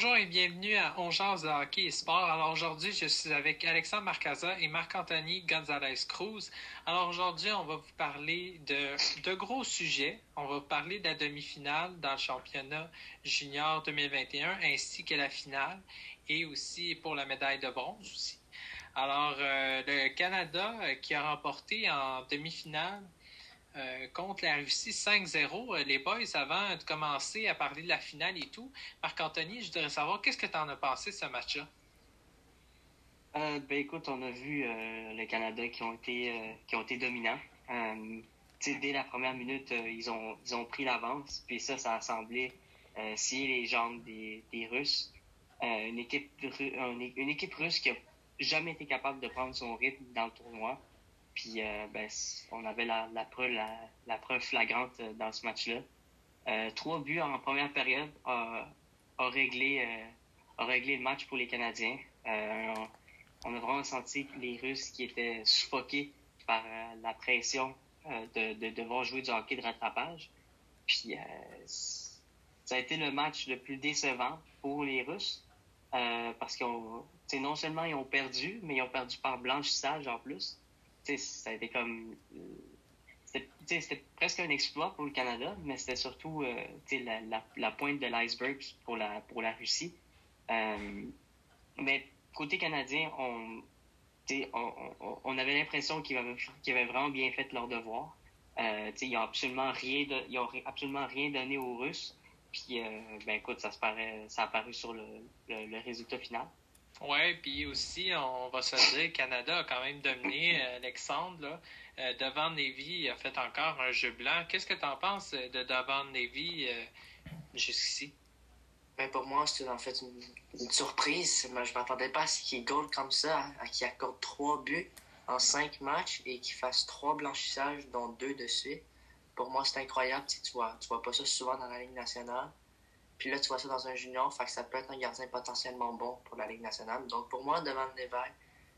Bonjour et bienvenue à On de hockey et sport. Alors aujourd'hui, je suis avec Alexandre Marcaza et Marc-Anthony Gonzalez-Cruz. Alors aujourd'hui, on va vous parler de, de gros sujets. On va vous parler de la demi-finale dans le championnat junior 2021 ainsi que la finale et aussi pour la médaille de bronze aussi. Alors, euh, le Canada euh, qui a remporté en demi-finale euh, contre la Russie 5-0. Euh, les boys, avant de commencer à parler de la finale et tout, Marc-Anthony, je voudrais savoir qu'est-ce que tu en as pensé de ce match-là? Euh, ben écoute, on a vu le Canada qui ont été qui dominants. dès la première minute, ils ont ils ont pris l'avance, puis ça, ça a semblé scier les jambes des, Russes. une équipe une équipe russe qui a jamais été capable de prendre son rythme dans le tournoi. Puis euh, ben, on avait la, preuve, la, preuve flagrante euh, dans ce match-là. Euh, trois buts en première période a, réglé, le match pour les Canadiens. on a vraiment senti les Russes qui étaient suffoqués par la pression de, de, devoir jouer du hockey de rattrapage. Puis ça a été le match le plus décevant pour les Russes. parce que non seulement ils ont perdu, mais ils ont perdu par blanchissage en plus comme. Euh, c'était presque un exploit pour le Canada, mais c'était surtout euh, la, pointe de l'iceberg pour la, pour la Russie. Euh, mais côté canadien, on, on, avait l'impression qu'ils avaient, vraiment bien fait leur devoir. Ils n'ont absolument, rien absolument rien donné aux Russes. Puis, ben écoute, ça, ça a apparu sur le, le résultat final. Oui, puis aussi, on va se dire, Canada a quand même dominé euh, Alexandre. Là. Euh, devant Navy, a fait encore un jeu blanc. Qu'est-ce que tu en penses euh, de devant Navy jusqu'ici? Ben pour moi, c'est en fait une, surprise. je ne m'attendais pas à ce qu'il goal comme ça, à, qu'il accorde trois buts en cinq matchs et qu'il fasse trois blanchissages, dont deux de suite. Pour moi, c'est incroyable. Tu vois, tu vois pas ça souvent dans la Ligue nationale. Puis là, tu vois ça dans un junior, fait que ça peut être un gardien potentiellement bon pour la Ligue nationale. Donc pour moi, devant Neville,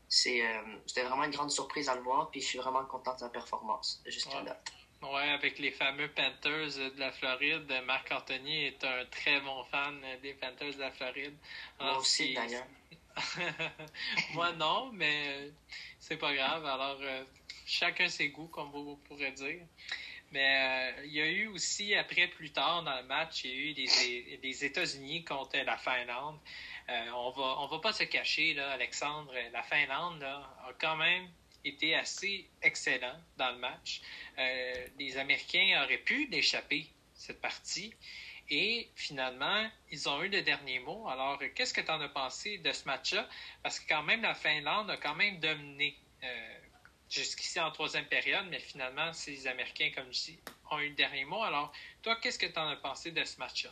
c'est, euh, c'était vraiment une grande surprise à le voir, puis je suis vraiment content de sa performance jusqu'à ouais. date. Oui, avec les fameux Panthers de la Floride, Marc Anthony est un très bon fan des Panthers de la Floride. Moi aussi, d'ailleurs. Moi non, mais c'est pas grave. Alors, euh, chacun ses goûts, comme vous pourrez dire. Mais euh, il y a eu aussi, après, plus tard dans le match, il y a eu des, États-Unis contre la Finlande. Euh, on va on va pas se cacher, là, Alexandre, la Finlande là, a quand même été assez excellent dans le match. Euh, les Américains auraient pu l'échapper, cette partie. Et finalement, ils ont eu le dernier mot. Alors, qu'est-ce que tu en as pensé de ce match-là? Parce que quand même, la Finlande a quand même dominé jusqu'ici en troisième période, mais finalement, ces Américains, comme je dis, ont eu le dernier mot. Alors, toi, qu'est-ce que tu en as pensé de ce match-là?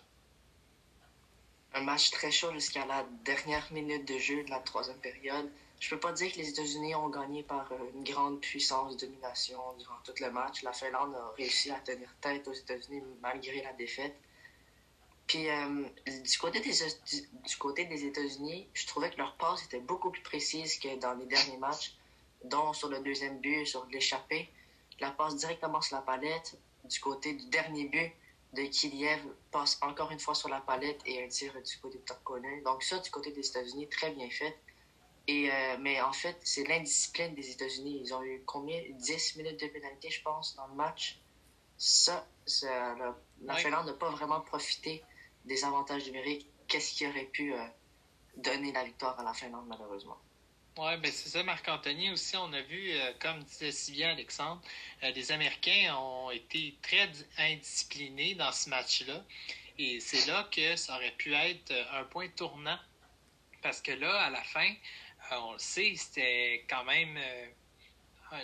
Un match très chaud jusqu'à la dernière minute de jeu de la troisième période. Je peux pas dire que les États-Unis ont gagné par euh, une grande puissance de domination durant tout le match. La Finlande a réussi à tenir tête aux États-Unis malgré la défaite. Puis euh, du côté des du côté des États-Unis, je trouvais que leur passe était beaucoup plus précise que dans les derniers matchs dont sur le deuxième but, sur l'échappée. La passe directement sur la palette. Du côté du dernier but de Kiliev, passe encore une fois sur la palette et un tir du côté de top corner. Donc ça, du côté des États-Unis, très bien fait. Et, euh, mais en fait, c'est l'indiscipline des États-Unis. Ils ont eu combien? 10 minutes de pénalité, je pense, dans le match. Ça, la, Finlande n'a pas vraiment profité des avantages numériques. Qu'est-ce qui aurait pu euh, donner la victoire à la Finlande, malheureusement? Oui, ben c'est ça, Marc-Anthony aussi. On a vu, euh, comme disait si bien Alexandre, euh, les Américains ont été très indisciplinés dans ce match-là. Et c'est là que ça aurait pu être euh, un point tournant. Parce que là, à la fin, on le sait, c'était quand même.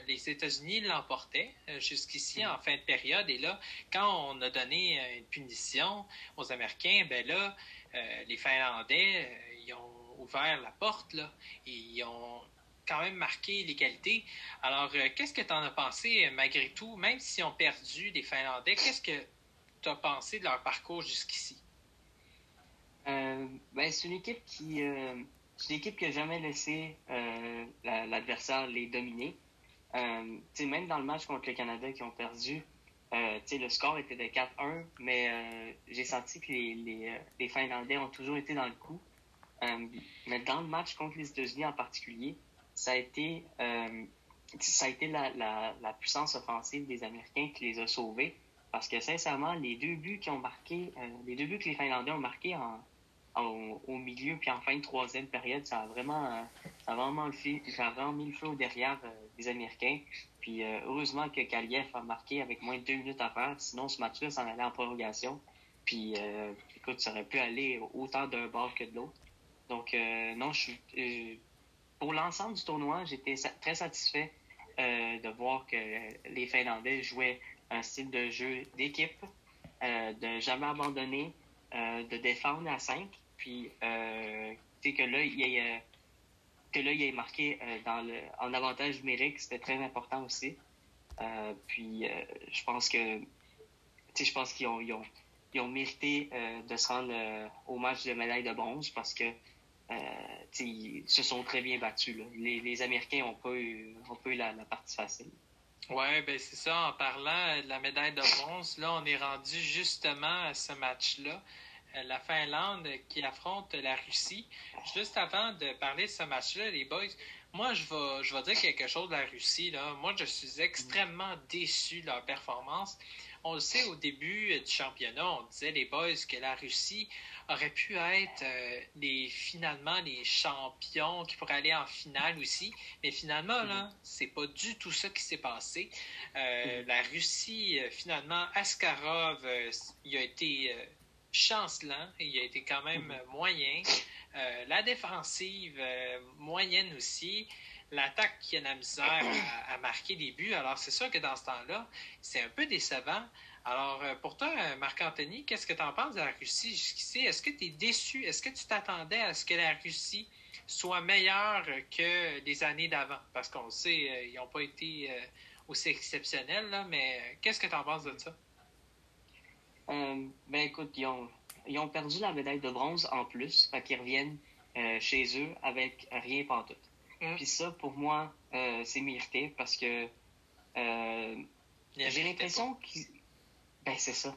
les États-Unis l'emportaient jusqu'ici en fin de période. Et là, quand on a donné une punition aux Américains, ben là, les Finlandais, ils ont ouvert la porte, là, ils ont quand même marqué l'égalité. Alors, euh, qu'est-ce que tu en as pensé, malgré tout, même s'ils ont perdu les Finlandais, qu'est-ce que tu as pensé de leur parcours jusqu'ici? Euh, ben, c'est une équipe qui. Euh, c'est une équipe qui n'a jamais laissé l'adversaire les dominer. même dans le match contre le Canada qui ont perdu, le score était de 4-1, mais j'ai senti que les, les, Finlandais ont toujours été dans le coup. Mais dans le match contre les États-Unis en particulier, ça a été, ça a été la, la, la, puissance offensive des Américains qui les a sauvés. Parce que sincèrement, les deux buts qui ont marqué, les deux buts que les Finlandais ont marqués en, au, milieu puis en fin de troisième période, ça a vraiment, euh, ça a vraiment, le ça a vraiment mis le feu derrière euh, des Américains. Puis euh, heureusement que Kaliev a marqué avec moins de deux minutes à faire, sinon ce match-là s'en allait en prolongation. Puis écoute, ça aurait pu aller autant d'un bord que de l'autre. Donc non, je suis pour l'ensemble du tournoi, j'étais très satisfait de voir que les Finlandais jouaient un style de jeu d'équipe, de jamais abandonner, de défendre à 5 puis, euh, que là, y a, que là, il est marqué euh, dans le, en avantage numérique, c'était très important aussi. Euh, puis, euh, je pense que, je pense qu'ils ont, ils ont, ils ont, mérité de se rendre au match de médaille de bronze parce que, ils se sont très bien battus. Les, Américains n'ont pas eu, ont pas eu la, partie facile. Oui, ben c'est ça. En parlant de la médaille de bronze, là, on est rendu justement à ce match-là. Euh, la Finlande qui affronte la Russie. Juste avant de parler de ce match-là, les boys, moi, je vais, je vais dire quelque chose de la Russie. Là. Moi, je suis extrêmement déçu de leur performance. On le sait, au début du championnat, on disait, les boys, que la Russie aurait pu être euh, les, finalement les champions qui pourraient aller en finale aussi. Mais finalement, là, mm-hmm. c'est pas du tout ça qui s'est passé. Euh, mm-hmm. La Russie, finalement, Askarov, il a été chancelant. Il a été quand même mhm. moyen. Euh, la défensive, euh, moyenne aussi. L'attaque qui a la misère à, marquer des buts. Alors, c'est sûr que dans ce temps-là, c'est un peu décevant. Alors, euh, pour toi, Marc-Anthony, qu'est-ce que tu en penses de la Russie jusqu'ici? Est-ce que tu es déçu? Est-ce que tu t'attendais à ce que la Russie soit meilleure que les années d'avant? Parce qu'on sait, ils n'ont pas été aussi exceptionnels, là, mais qu'est-ce que tu en penses de ça? Euh, ben écoute, ils ont, ils ont perdu la médaille de bronze en plus, fait qu'ils reviennent euh, chez eux avec rien pantoute. Puis ça, pour moi, euh, c'est mérité parce que j'ai l'impression qu'ils... Ben c'est ça.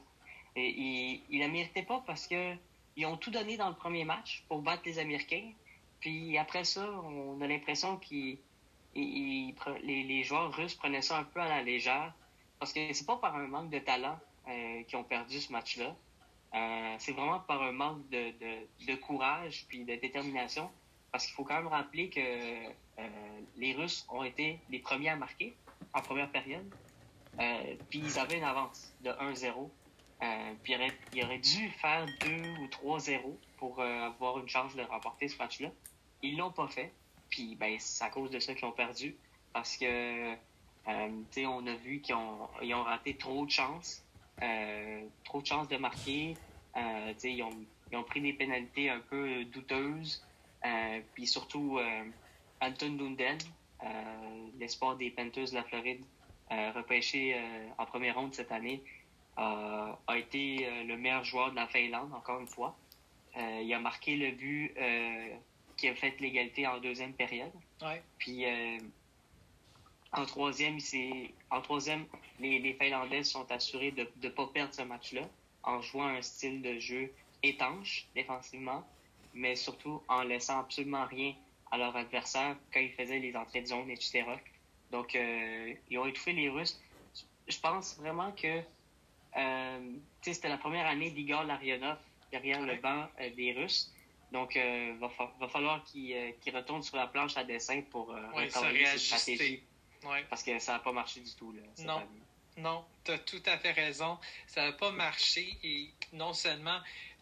Et, ils, ils la méritaient pas parce que ils ont tout donné dans le premier match pour battre les Américains. Puis après ça, on a l'impression qu'ils les, les, joueurs russes prenaient ça un peu à la légère. Parce que c'est pas par un manque de talent euh, qui ont perdu ce match-là. Euh, c'est vraiment par un manque de, de, courage puis de détermination. Parce qu'il faut quand même rappeler que euh, les Russes ont été les premiers à marquer en première période. puis ils avaient une avance de 1-0. puis ils auraient, dû faire 2 ou 3-0 pour avoir une chance de remporter ce match-là. Ils l'ont pas fait. Puis ben, c'est à cause de ça qu'ils ont perdu. Parce que on a vu qu'ils ont, raté trop de chances. Euh, trop de chances de marquer. Euh, ils, ils ont pris des pénalités un peu douteuses. Euh, puis surtout, Anton Dundel, l'espoir des Panthers de la Floride, repêché en première ronde cette année, a été le meilleur joueur de la Finlande, encore une fois. il a marqué le but qui a fait l'égalité en deuxième période. Ouais. Puis en troisième, c'est en troisième, les, les Finlandais sont assurés de ne pas perdre ce match-là en jouant un style de jeu étanche défensivement, mais surtout en laissant absolument rien à leur adversaire quand ils faisaient les entrées de zone, etc. Donc, euh, ils ont étouffé les Russes. Je pense vraiment que euh, c'était la première année d'Igor Larionov derrière le banc euh, des Russes. Donc, il va, va, falloir qu'il retourne sur la planche à dessin pour ouais, retravailler ses stratégies. Parce que ça n'a pas marché du tout. Là, non. Non, tu as tout à fait raison. Ça n'a pas marché et non seulement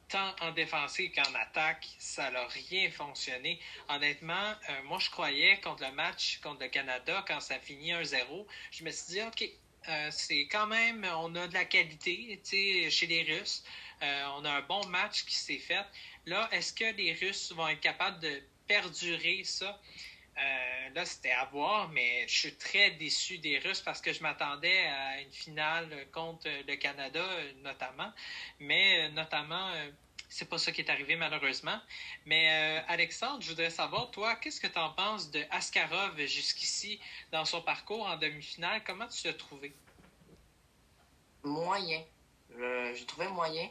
tant en défensive qu'en attaque, ça n'a rien fonctionné. Honnêtement, euh, moi je croyais contre le match contre le Canada, quand ça finit 1-0, je me suis dit, OK, euh, c'est quand même, on a de la qualité chez les Russes. Euh, on a un bon match qui s'est fait. Là, est-ce que les Russes vont être capables de perdurer ça? Euh, là, c'était à voir, mais je suis très déçu des Russes parce que je m'attendais à une finale contre le Canada, notamment. Mais euh, notamment, euh, c'est pas ça qui est arrivé malheureusement. Mais Alexandre, je voudrais savoir, toi, qu'est-ce que tu en penses de Askarov jusqu'ici dans son parcours en demi-finale? Comment tu l'as trouvé? Moyen. je trouvais moyen.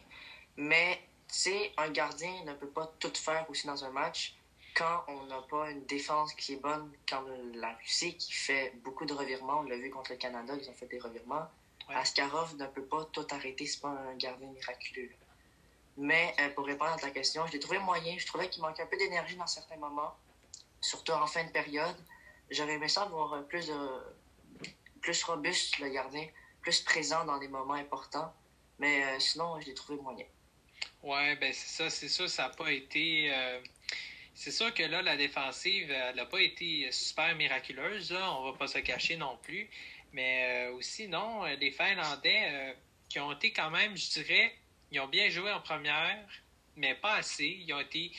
Mais, tu sais, un gardien ne peut pas tout faire aussi dans un match quand on n'a pas une défense qui est bonne, quand la Russie qui fait beaucoup de revirements, on l'a vu contre le Canada, ils ont fait des revirements. Askarov ne peut pas tout arrêter, c'est pas un gardien miraculeux. Mais euh, pour répondre à ta question, je l'ai trouvé moyen. Je trouvais qu'il manquait un peu d'énergie dans certains moments, surtout en fin de période. J'aurais aimé ça voir plus, plus robuste, le gardien, plus présent dans des moments importants. Mais euh, sinon, je l'ai trouvé moyen. Ouais, ben c'est ça, c'est ça, ça n'a pas été. Euh, c'est sûr que là, la défensive, elle n'a pas été super miraculeuse, là, on va pas se cacher non plus. Mais euh, aussi, non, les Finlandais euh, qui ont été quand même, je dirais, ils ont bien joué en première, mais pas assez. Ils ont été,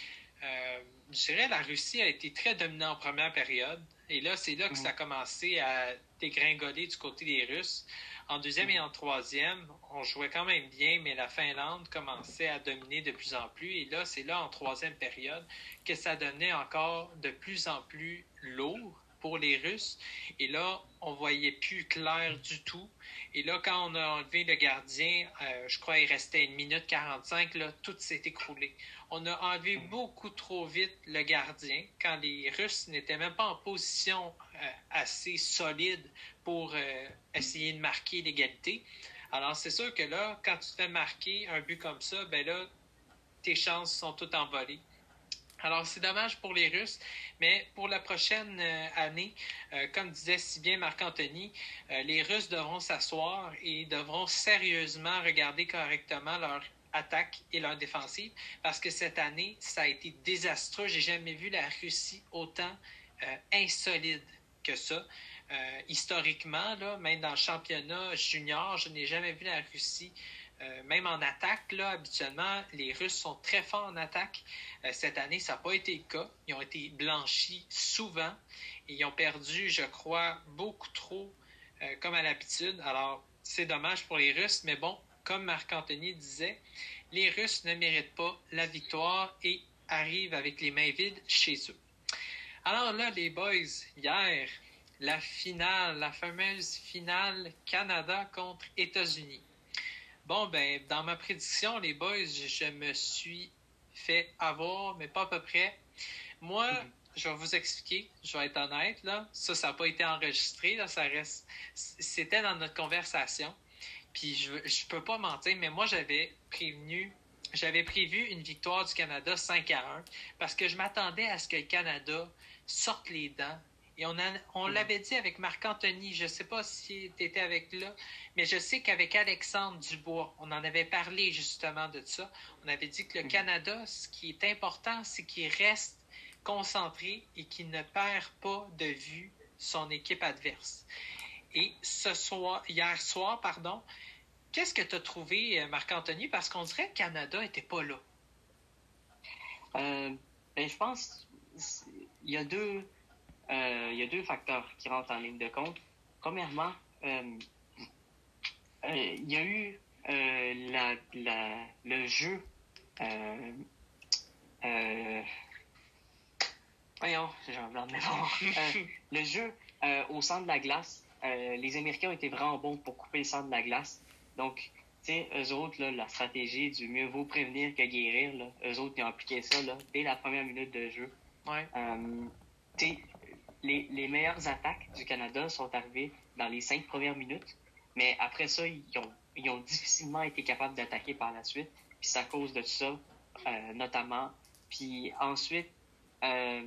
euh, je dirais, la Russie a été très dominante en première période. Et là, c'est là que ça a commencé à dégringoler du côté des Russes. En deuxième et en troisième, on jouait quand même bien, mais la Finlande commençait à dominer de plus en plus. Et là, c'est là, en troisième période, que ça devenait encore de plus en plus lourd pour les Russes. Et là, on voyait plus clair du tout. Et là, quand on a enlevé le gardien, euh, je crois qu'il restait une minute 45, là, tout s'est écroulé. On a enlevé beaucoup trop vite le gardien quand les Russes n'étaient même pas en position euh, assez solide pour euh, essayer de marquer l'égalité. Alors, c'est sûr que là, quand tu te fais marquer un but comme ça, ben là, tes chances sont toutes envolées. Alors, c'est dommage pour les Russes, mais pour la prochaine euh, année, euh, comme disait si bien Marc-Anthony, euh, les Russes devront s'asseoir et devront sérieusement regarder correctement leur attaque et leur défensive, parce que cette année, ça a été désastreux. J'ai jamais vu la Russie autant insolide que ça. Historiquement, là, même dans le championnat junior, je n'ai jamais vu la Russie euh, même en attaque, là, habituellement, les Russes sont très forts en attaque. Euh, cette année, ça n'a pas été le cas. Ils ont été blanchis souvent et ils ont perdu, je crois, beaucoup trop, euh, comme à l'habitude. Alors, c'est dommage pour les Russes, mais bon, comme Marc-Anthony disait, les Russes ne méritent pas la victoire et arrivent avec les mains vides chez eux. Alors là, les boys, hier, la finale, la fameuse finale Canada contre États-Unis. Bon, ben, dans ma prédiction, les boys, je me suis fait avoir, mais pas à peu près. Moi, mhm. je vais vous expliquer, je vais être honnête, là. Ça, ça n'a pas été enregistré, là, ça reste. C'était dans notre conversation. Puis je ne peux pas mentir, mais moi, j'avais prévenu. J'avais prévu une victoire du Canada 5 à 1 parce que je m'attendais à ce que le Canada sorte les dents et on, on hmm. l'avait dit avec Marc-Anthony, je ne sais pas si tu étais avec là, mais je sais qu'avec Alexandre Dubois, on en avait parlé justement de ça. On avait dit que le hmm. Canada, ce qui est important, c'est qu'il reste concentré et qu'il ne perd pas de vue son équipe adverse. Et ce soir, hier soir, pardon, qu'est-ce que tu as trouvé, euh, Marc-Anthony? Parce qu'on dirait que le Canada n'était pas là. Euh, ben, je pense il y a deux euh, il y a deux facteurs qui rentrent en ligne de compte. Premièrement, euh, euh, il y a eu la, la, le jeu. voyons, j'ai un blanc de mémoire. le jeu au centre de la glace. les Américains ont été vraiment bons pour couper le centre de la glace. Donc, tu sais, eux autres, là, la stratégie du mieux vaut prévenir que guérir, là, eux autres, ils ont appliqué ça là, dès la première minute de jeu. Ouais. Les, meilleures attaques du Canada sont arrivées dans les cinq premières minutes, mais après ça, ils ont, ils ont difficilement été capables d'attaquer par la suite. Puis c'est à cause de ça, euh, notamment. Puis ensuite, euh,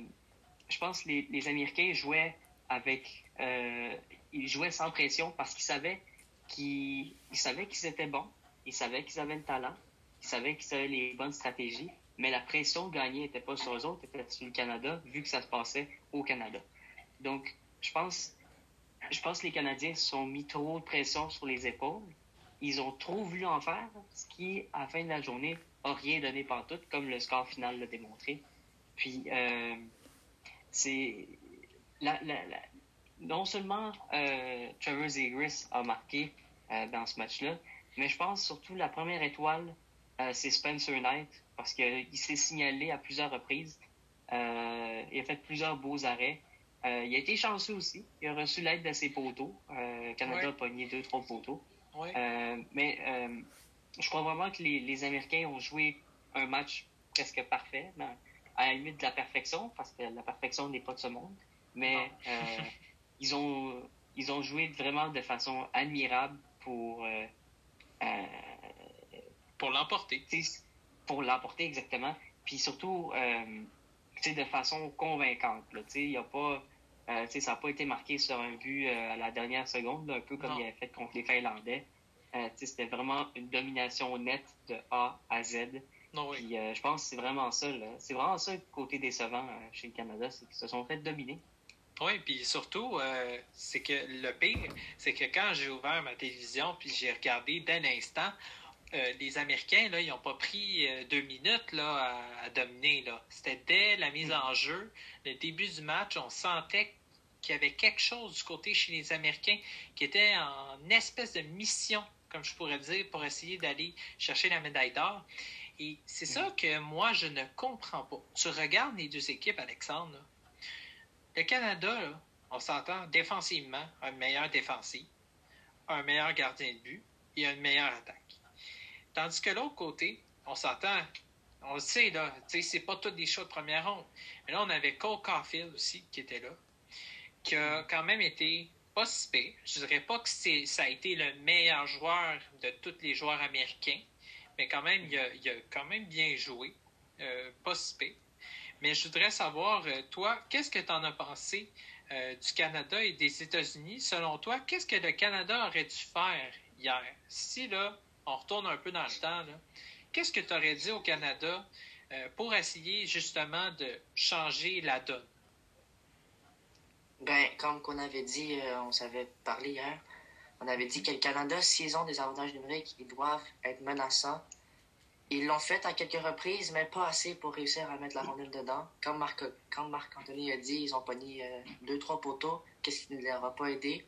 je pense que les, les Américains jouaient avec, euh, ils jouaient sans pression parce qu'ils savaient qu'ils savaient qu'ils étaient bons, ils savaient qu'ils avaient le talent, ils savaient qu'ils avaient les bonnes stratégies, mais la pression gagnée n'était pas sur eux autres, était sur le Canada, vu que ça se passait au Canada. Donc, je pense, je pense que les Canadiens se sont mis trop de pression sur les épaules. Ils ont trop voulu en faire, ce qui, à la fin de la journée, n'a rien donné tout, comme le score final l'a démontré. Puis, euh, c'est. non seulement euh, Trevor Zegris a marqué euh, dans ce match-là, mais je pense surtout la première étoile, euh, c'est Spencer Knight, parce qu'il s'est signalé à plusieurs reprises. il a fait plusieurs beaux arrêts. Euh, il a été chanceux aussi. Il a reçu l'aide de ses poteaux. Euh, Canada a pogné deux, trois poteaux. Euh, mais je crois vraiment que les, les, Américains ont joué un match presque parfait, à la limite de la perfection, parce que la perfection n'est pas de ce monde. Mais ils, ont, ils ont joué vraiment de façon admirable pour. Pour l'emporter. Pour l'emporter, exactement. Puis surtout, de façon convaincante. Il y a pas. Ça n'a pas été marqué sur un but à la dernière seconde, un peu comme il avait fait contre les Finlandais. C'était vraiment une domination nette de A à Z. je pense que c'est vraiment ça. C'est vraiment ça le côté décevant chez le Canada, c'est qu'ils se sont fait dominer. Oui, puis surtout, euh, c'est que le pire, c'est que quand j'ai ouvert ma télévision puis j'ai regardé d'un instant, euh, les Américains, là, ils n'ont pas pris euh, deux minutes là, à, dominer. Là. C'était dès la mise en jeu, le début du match, on sentait qu'il y avait quelque chose du côté chez les Américains qui était en espèce de mission, comme je pourrais dire, pour essayer d'aller chercher la médaille d'or. Et c'est ça mm. que moi, je ne comprends pas. Tu regardes les deux équipes, Alexandre, le Canada, on s'entend défensivement, un meilleur défensif, un meilleur gardien de but et une meilleure attaque. Tandis que l'autre côté, on s'entend, on le sait, là, c'est pas tous des choix de première ronde. Mais là, on avait Cole Caulfield aussi qui était là, qui a quand même été pas si Je dirais pas que ça a été le meilleur joueur de tous les joueurs américains, mais quand même, il a, quand même bien joué. Euh, pas mais je voudrais savoir, euh, toi, qu'est-ce que tu en as pensé euh, du Canada et des États-Unis? Selon toi, qu'est-ce que le Canada aurait dû faire hier? Si, là, on retourne un peu dans le temps, qu'est-ce que tu aurais dit au Canada euh, pour essayer justement de changer la donne? Ben, comme qu'on avait dit, on s'avait parlé hier, on avait dit que le Canada, s'ils ont des avantages numériques, ils doivent être menaçants ils l'ont fait à quelques reprises, mais pas assez pour réussir à mettre la rondelle dedans. Comme Marc, Marc Anthony a dit, ils ont pogné euh, deux, trois poteaux, qu'est-ce qui ne leur a pas aidé.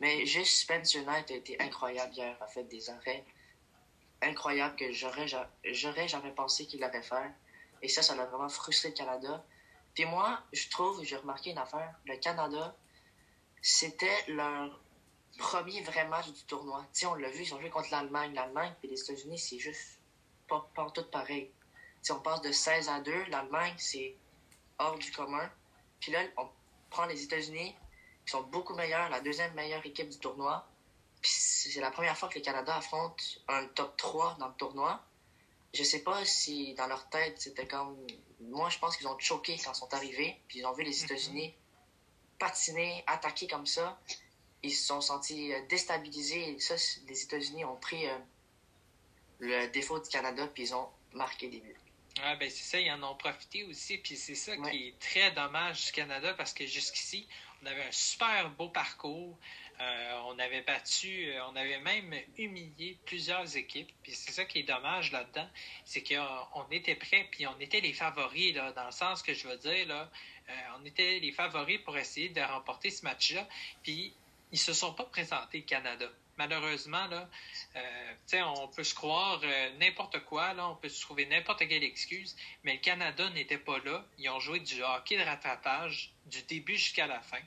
Mais juste Spencer Knight a été incroyable hier, a fait des arrêts incroyables que j'aurais, j'aurais jamais pensé qu'il allait faire. Et ça, ça a vraiment frustré le Canada. Puis moi, je trouve, j'ai remarqué une affaire, le Canada, c'était leur premier vrai match du tournoi. Tu on l'a vu, ils ont joué contre l'Allemagne. L'Allemagne et les États-Unis, c'est juste pas, pas tout pareil. Si on passe de 16 à 2, l'Allemagne, c'est hors du commun. Puis là, on prend les États-Unis, qui sont beaucoup meilleurs, la deuxième meilleure équipe du tournoi. Puis c'est la première fois que le Canada affronte un top 3 dans le tournoi. Je sais pas si dans leur tête, c'était comme. Moi, je pense qu'ils ont choqué quand ils sont arrivés, puis ils ont vu les mhm. États-Unis patiner, attaquer comme ça. Ils se sont sentis euh, déstabilisés. Et ça, les États-Unis ont pris euh, le défaut du Canada, puis ils ont marqué des buts. Ah ben c'est ça, ils en ont profité aussi, puis c'est ça qui est très dommage du Canada parce que jusqu'ici, on avait un super beau parcours, euh, on avait battu, euh, on avait même humilié plusieurs équipes, puis c'est ça qui est dommage là-dedans, c'est qu'on était prêts, puis on était les favoris, là, dans le sens que je veux dire, là, euh, on était les favoris pour essayer de remporter ce match-là, puis ils se sont pas présentés, Canada malheureusement, là, euh, on peut se croire euh, n'importe quoi, on peut se trouver n'importe quelle excuse, mais le Canada n'était pas là. Ils ont joué du hockey de rattrapage du début jusqu'à la fin.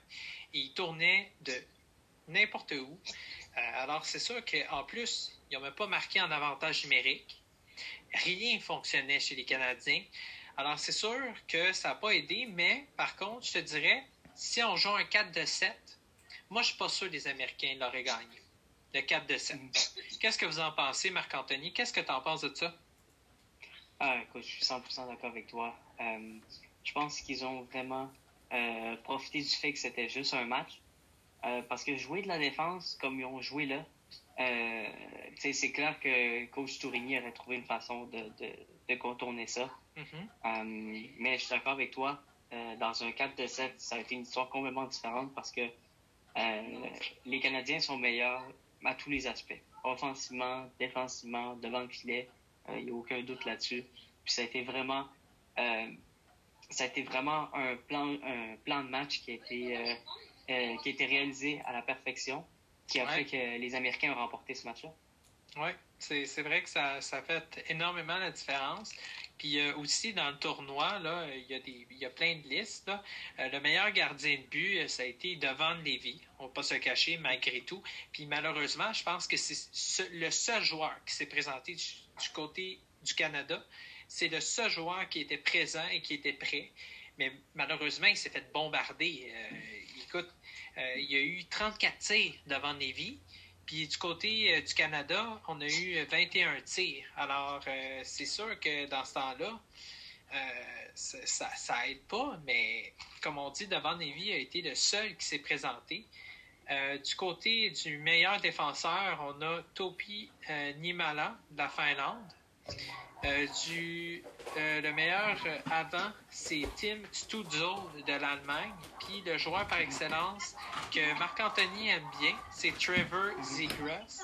Ils tournaient de n'importe où. Euh, alors, c'est sûr qu'en plus, ils n'ont même pas marqué en avantage numérique. Rien fonctionnait chez les Canadiens. Alors, c'est sûr que ça n'a pas aidé, mais par contre, je te dirais, si on joue un 4 de 7, moi, je suis pas sûr que les Américains l'auraient gagné le 4 de 7. Qu'est-ce que vous en pensez, Marc-Anthony? Qu'est-ce que tu en penses de ça? Ah, écoute, je suis 100% d'accord avec toi. Euh, je pense qu'ils ont vraiment euh, profité du fait que c'était juste un match. Euh, parce que jouer de la défense comme ils ont joué là, c'est clair que coach Tourigny aurait trouvé une façon de, de, contourner ça. Mm-hmm. mais je suis d'accord avec toi. dans un 4 de 7, ça a été une histoire complètement différente parce que les Canadiens sont meilleurs à tous les aspects. Offensivement, défensivement, devant le filet, il euh, n'y a aucun doute là-dessus. Puis ça a été vraiment, euh, ça a été vraiment un plan, un plan de match qui a été, euh, qui a été réalisé à la perfection, qui a fait que les Américains ont remporté ce match-là. Oui, c'est vrai que ça, ça fait énormément la différence. Puis euh, aussi dans le tournoi, là, il y a plein de listes. Euh, le meilleur gardien de but, euh, ça a été Devon Levy. On ne va pas se cacher malgré tout. Puis malheureusement, je pense que c'est le seul joueur qui s'est présenté du, côté du Canada. C'est le seul joueur qui était présent et qui était prêt. Mais malheureusement, il s'est fait bombarder. écoute, il y a eu 34 tirs devant Lévis. Puis du côté euh, du Canada, on a eu 21 tirs. Alors, euh, c'est sûr que dans ce temps-là, euh, ça, aide pas, mais comme on dit, devant Navy a été le seul qui s'est présenté. du côté du meilleur défenseur, on a Topi Nimala de la Finlande. Euh, du, euh, le meilleur euh, avant, c'est Tim Stutzel de l'Allemagne. Puis le joueur par excellence que Marc-Anthony aime bien, c'est Trevor Zegras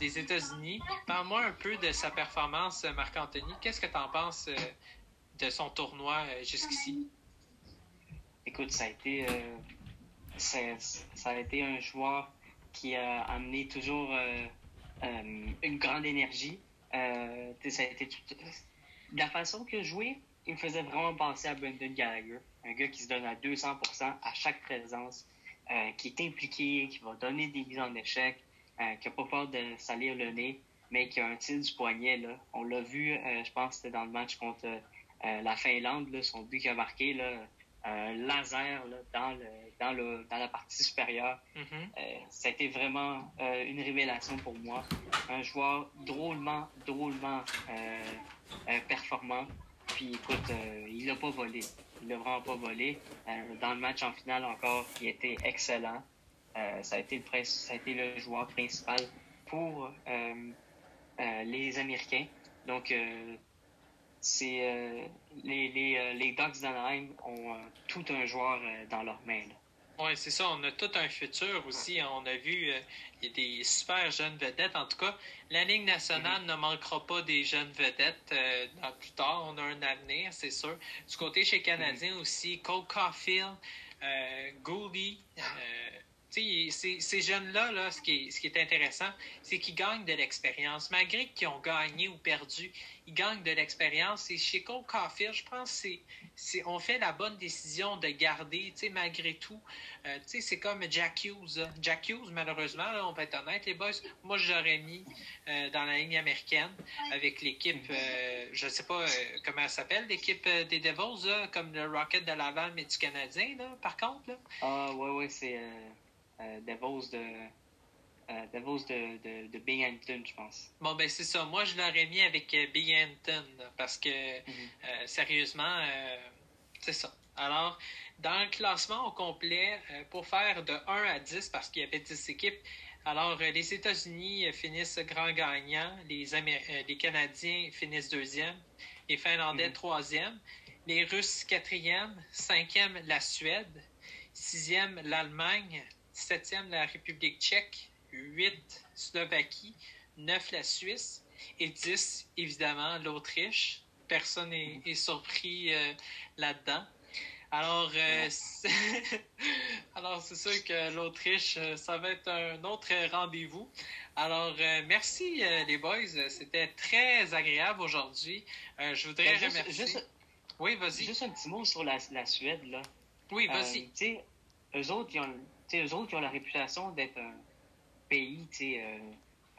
des États-Unis. Parle-moi un peu de sa performance, Marc-Anthony. Qu'est-ce que tu en penses de son tournoi jusqu'ici? Écoute, ça a été, ça, a été un joueur qui a amené toujours une grande énergie euh, ça a été La façon qu'il jouait, il me faisait vraiment penser à Brendan Gallagher, un gars qui se donne à 200% à chaque présence, euh, qui est impliqué, qui va donner des mises en échec, euh, qui n'a pas peur de salir le nez, mais qui a un tir du poignet. Là. On l'a vu, je pense que c'était dans le match contre la Finlande, là, son but qu'il a marqué, là, un laser dans, le, dans, le, dans la partie supérieure. Mm-hmm. Euh, ça a été vraiment euh, une révélation pour moi. Un joueur drôlement, drôlement euh, performant. Puis écoute, il n'a pas volé. Il n'a vraiment pas volé. dans le match en finale encore, il était excellent. ça, a été le, ça a été le joueur principal pour les Américains. Donc, c'est euh, les, les, euh, les Ducks d'Anaheim ont euh, tout un joueur dans leurs mains. Oui, c'est ça. On a tout un futur aussi. On a vu des super jeunes vedettes. En tout cas, la Ligue nationale mm-hmm. ne manquera pas des jeunes vedettes dans plus tard. On a un avenir, c'est sûr. Du côté chez Canadien mm-hmm. aussi, Cole Caulfield, Gouldy, ces, ces jeunes-là, là, ce, qui est, ce qui est intéressant, c'est qu'ils gagnent de l'expérience. Malgré qu'ils ont gagné ou perdu, ils gagnent de l'expérience. Et chez Cole Caulfield, je pense que c'est, on fait la bonne décision de garder, malgré tout. Euh, c'est comme Jack Hughes. Jack Hughes, malheureusement, on va être honnête, les boys, moi, je l'aurais mis euh, dans la ligne américaine avec l'équipe, euh, je ne sais pas comment elle s'appelle, l'équipe des Devils, comme le Rocket de Laval, mais du Canadien, là, par contre. Là. Ah, ouais, ouais, c'est... Euh, Devils de, euh, de, de, de, Binghamton, je pense. Bon, ben c'est ça. Moi, je l'aurais mis avec euh, Binghamton parce que, mhm. sérieusement, c'est ça. Alors, dans le classement au complet, pour faire de 1 à 10, parce qu'il y avait 10 équipes, alors les États-Unis finissent grand gagnant, les, les Canadiens finissent deuxième, les Finlandais mhm. troisième, les Russes quatrième, cinquième la Suède, sixième l'Allemagne, septième la République tchèque, 8 Slovaquie, 9 la Suisse et 10 évidemment l'Autriche. Personne n'est surpris euh, là-dedans. Alors, euh, alors c'est sûr que l'Autriche, euh, ça va être un autre rendez-vous. Alors, merci les boys, c'était très agréable aujourd'hui. je voudrais ben, remercier. oui, vas-y. Juste un petit mot sur la, la Suède là. Oui, vas-y. eux autres, ils ont eux autres qui ont la réputation d'être un pays euh,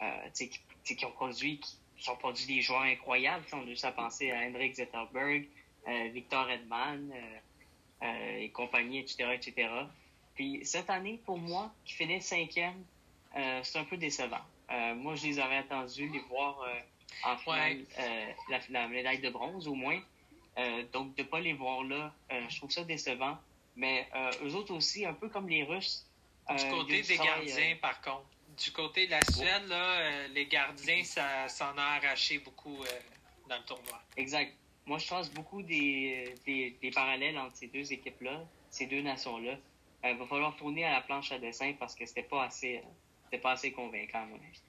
euh, qui, qui, ont produit qui, ont produit des joueurs incroyables. on a juste à penser à Hendrik Zetterberg, euh, Victor Edman et compagnie, etc., etc. Puis cette année, pour moi, qui finit cinquième, c'est un peu décevant. moi, je les avais attendus les voir en finale, la, médaille de bronze au moins. donc, de ne pas les voir là, je trouve ça décevant. Mais euh, eux autres aussi, un peu comme les Russes. du euh, côté des gardiens, euh, par contre. Du côté de la Suède, là, les gardiens, ça s'en a arraché beaucoup dans le tournoi. Exact. Moi, je pense beaucoup des, des, des parallèles entre ces deux équipes-là, ces deux nations-là. Il va falloir tourner à la planche à dessin parce que c'était pas assez, pas assez convaincant, à mon avis.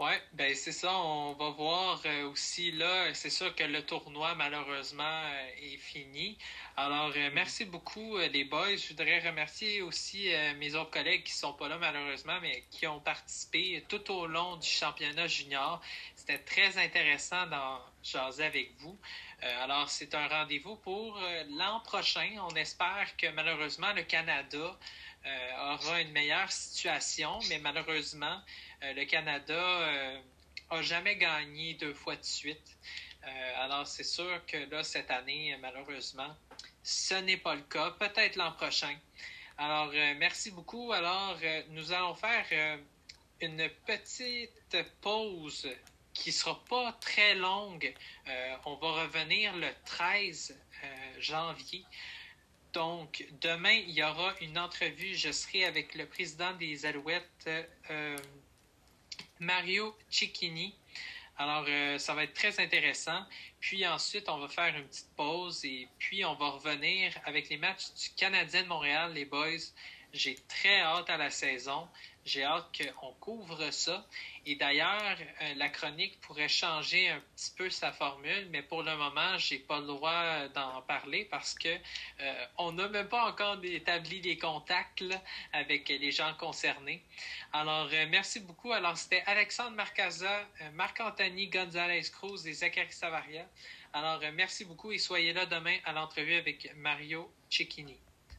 Oui, ben c'est ça. On va voir euh, aussi là. C'est sûr que le tournoi, malheureusement, euh, est fini. Alors, euh, merci beaucoup, les boys. Je voudrais remercier aussi mes autres collègues qui sont pas là, malheureusement, mais qui ont participé tout au long du championnat junior. C'était très intéressant d'en jaser avec vous. alors, c'est un rendez-vous pour l'an prochain. On espère que, malheureusement, le Canada aura une meilleure situation, mais malheureusement, euh, le Canada euh, a jamais gagné deux fois de suite. Euh, alors, c'est sûr que là, cette année, malheureusement, ce n'est pas le cas. Peut-être l'an prochain. Alors, merci beaucoup. Alors, nous allons faire une petite pause qui sera pas très longue. on va revenir le 13 janvier. Donc, demain, il y aura une entrevue. Je serai avec le président des Alouettes, Mario Cicchini. Alors, euh, ça va être très intéressant. Puis ensuite, on va faire une petite pause et puis on va revenir avec les matchs du Canadien de Montréal, les boys. J'ai très hâte à la saison. J'ai hâte qu'on couvre ça. Et d'ailleurs, euh, la chronique pourrait changer un petit peu sa formule, mais pour le moment, j'ai pas le droit d'en parler parce que euh, on n'a même pas encore établi les contacts avec les gens concernés. Alors, euh, merci beaucoup. Alors, c'était Alexandre Marcaza, Marc-Anthony Gonzalez-Cruz et Zachary Savaria. Alors, merci beaucoup et soyez là demain à l'entrevue avec Mario Cecchini.